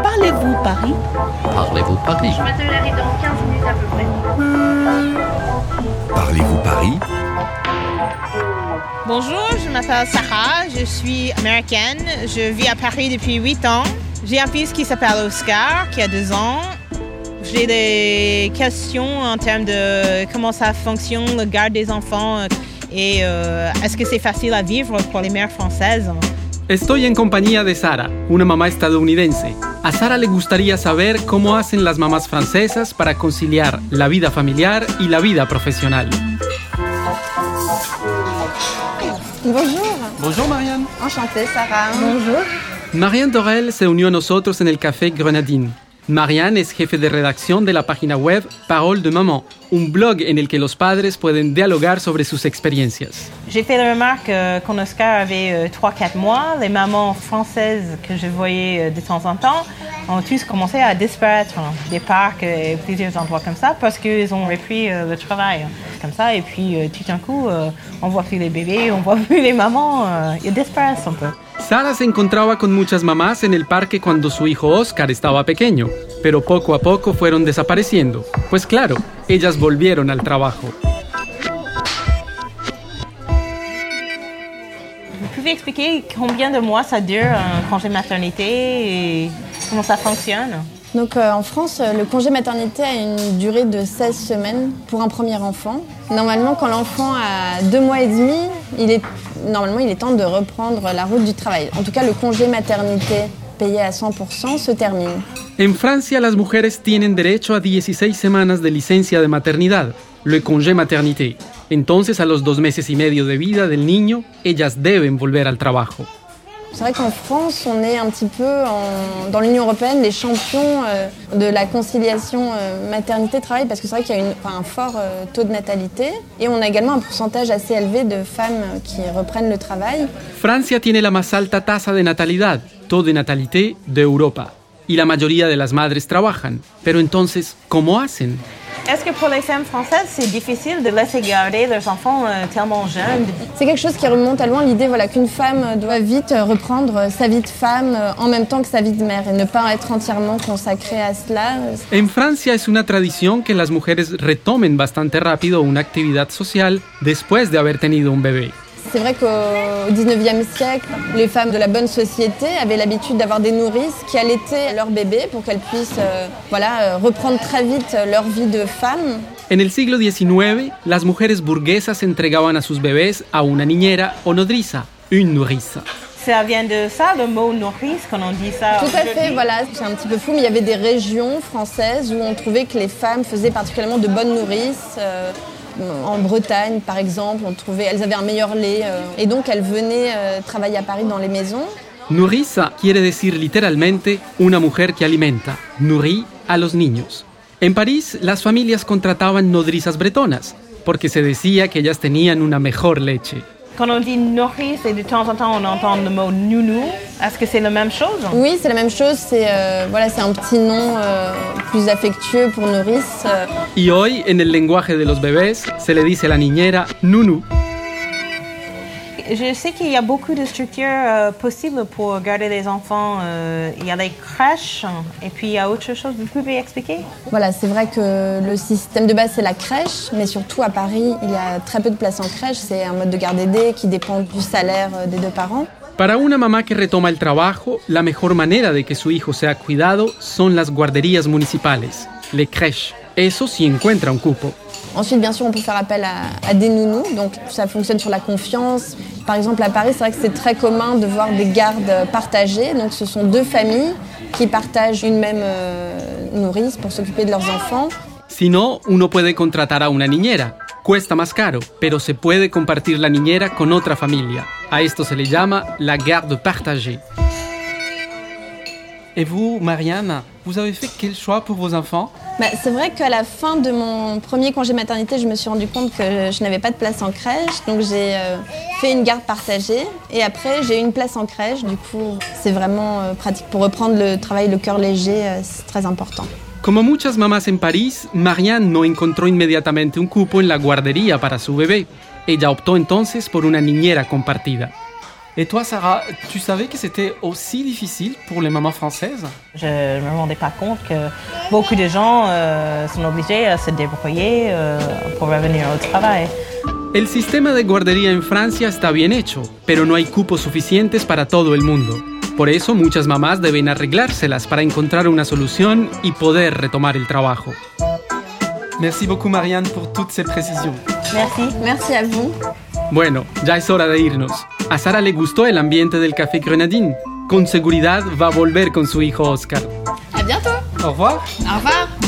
Parlez-vous Paris? Parlez-vous Paris? Je dans 15 minutes à peu près. Parlez-vous Paris? Bonjour, je m'appelle Sarah, je suis américaine, je vis à Paris depuis 8 ans. J'ai un fils qui s'appelle Oscar, qui a 2 ans. J'ai des questions en termes de comment ça fonctionne, le garde des enfants, et euh, est-ce que c'est facile à vivre pour les mères françaises? Estoy en compañía de Sara, una mamá estadounidense. A Sara le gustaría saber cómo hacen las mamás francesas para conciliar la vida familiar y la vida profesional. Bonjour, Bonjour Marianne. enchantée Sarah. Bonjour. Marianne Dorel se unió a nosotros en el Café Grenadine. Marianne es jefe de redacción de la página web Parole de Maman, un blog en el que los padres pueden dialogar sobre sus experiencias. J'ai fait la remarque euh, Oscar avait euh, 3-4 mois, les mamans françaises que je voyais euh, de temps en temps ont tous commencé à disparaître hein, des parcs et plusieurs endroits comme ça parce qu'ils ont repris euh, le travail. Comme ça, et puis euh, tout d'un coup, euh, on voit plus les bébés, on voit plus les mamans, euh, ils disparaissent un peu. Sara se encontraba con muchas mamás en el parque cuando su hijo Oscar estaba pequeño, pero poco a poco fueron desapareciendo. Pues claro, ellas volvieron al trabajo. Vous pouvez expliquer combien de mois ça dure un congé maternité et comment ça fonctionne Donc euh, en France, euh, le congé maternité a une durée de 16 semaines pour un premier enfant. Normalement, quand l'enfant a deux mois et demi, il est, normalement, il est temps de reprendre la route du travail. En tout cas, le congé maternité payé à 100% se termine. En Francia las mujeres tienen derecho a 16 semanas de licencia de maternidad, le congé maternité. Entonces a los dos meses y medio de vida del niño, ellas deben volver al trabajo. C'est vrai qu'en France, on est un petit peu dans l'Union européenne les champions euh, de la conciliation euh, maternité-travail parce que c'est vrai qu'il y a un fort euh, taux de natalité et on a également un pourcentage assez élevé de femmes qui reprennent le travail. Francia tiene la más alta tasa de natalidad, taux de natalité de Europa. Y la mayoría de las madres trabajan. Pero entonces, ¿cómo hacen? Est-ce que pour les femmes françaises, c'est difficile de laisser garder leurs enfants euh, tellement jeunes? C'est quelque chose qui remonte à loin, l'idée voilà, qu'une femme doit vite euh, reprendre euh, sa vie de femme euh, en même temps que sa vie de mère et ne pas être entièrement consacrée à cela. En Francia es una tradición que las mujeres retomen bastante rápido una actividad social después de haber tenido un bebé. C'est vrai qu'au 19e siècle, les femmes de la bonne société avaient l'habitude d'avoir des nourrices qui allaitaient leur bébé pour qu'elles puissent euh, voilà, euh, reprendre très vite leur vie de femme. En el siglo XIX, las mujeres burguesas entregaban a sus bebés a una niñera o nodriza, une nourrice. Ça vient de ça, le mot nourrice, quand on dit ça Tout à fait, voilà, c'est un petit peu fou, mais il y avait des régions françaises où on trouvait que les femmes faisaient particulièrement de bonnes nourrices. euh, en Bretagne, par exemple, on trouvait, elles avaient un meilleur lait, euh, et donc elles venaient euh, travailler à Paris dans les maisons. Nourriza quiere decir literalmente una mujer que alimenta, nourrit a los niños. En París, las familias contrataban nodrizas bretonas, porque se decía que ellas tenían una mejor leche. Quand on dit nourrice et de temps en temps on entend le mot nounou, est-ce que c'est la même chose? Oui, c'est la même chose, c'est euh, voilà, c'est un petit nom euh, plus affectueux pour nourrice. euh. Y hoy, en el lenguaje de los bebés, se le dice la niñera nunu. Je sais qu'il y a beaucoup de structures euh, possibles pour garder les enfants. Euh, il y a les crèches et puis il y a autre chose. Vous pouvez expliquer? Voilà, c'est vrai que le système de base c'est la crèche, mais surtout à Paris, il y a très peu de places en crèche. C'est un mode de garde aidé qui dépend du salaire euh, des deux parents. Para una mamá que retoma el trabajo, la mejor manera de que su hijo sea cuidado son las guarderías municipales, les crèches. Eso si encuentra un cupo. Ensuite, bien sûr, on peut faire appel à, à des nounous, donc ça fonctionne sur la confiance. Par exemple, à Paris, c'est vrai que c'est très commun de voir des gardes partagées. Donc, ce sont deux familles qui partagent une même euh, nourrice pour s'occuper de leurs enfants. Si no, uno puede contratar a una niñera. Cuesta más caro, pero se puede compartir la niñera con otra familia. A esto se le llama la garde partagée. Et vous, Marianne, vous avez fait quel choix pour vos enfants? Bah, c'est vrai qu'à la fin de mon premier congé maternité, je me suis rendu compte que je n'avais pas de place en crèche. Donc j'ai euh, fait une garde partagée et après j'ai eu une place en crèche. Du coup, c'est vraiment euh, pratique pour reprendre le travail le cœur léger, euh, c'est très important. Como muchas mamás en París, Marianne no encontró inmediatamente un cupo en la guardería para su bebé. Ella optó entonces por una niñera compartida. Et toi, Sarah, tu savais que c'était aussi difficile pour les mamans françaises Je ne me rendais pas compte que beaucoup de gens euh, sont obligés à se débrouiller euh, pour revenir au travail. El sistema de guardería en Francia está bien hecho, pero no hay cupos suficientes para todo el mundo. Por eso muchas mamás deben arreglárselas para encontrar una solución y poder retomar el trabajo. Merci beaucoup Marianne pour toutes ces précisions. Merci. Merci à vous. Bueno, ya es hora de irnos. A Sara le gustó el ambiente del Café Grenadine. Con seguridad va a volver con su hijo Oscar. À bientôt. Au revoir. Au revoir.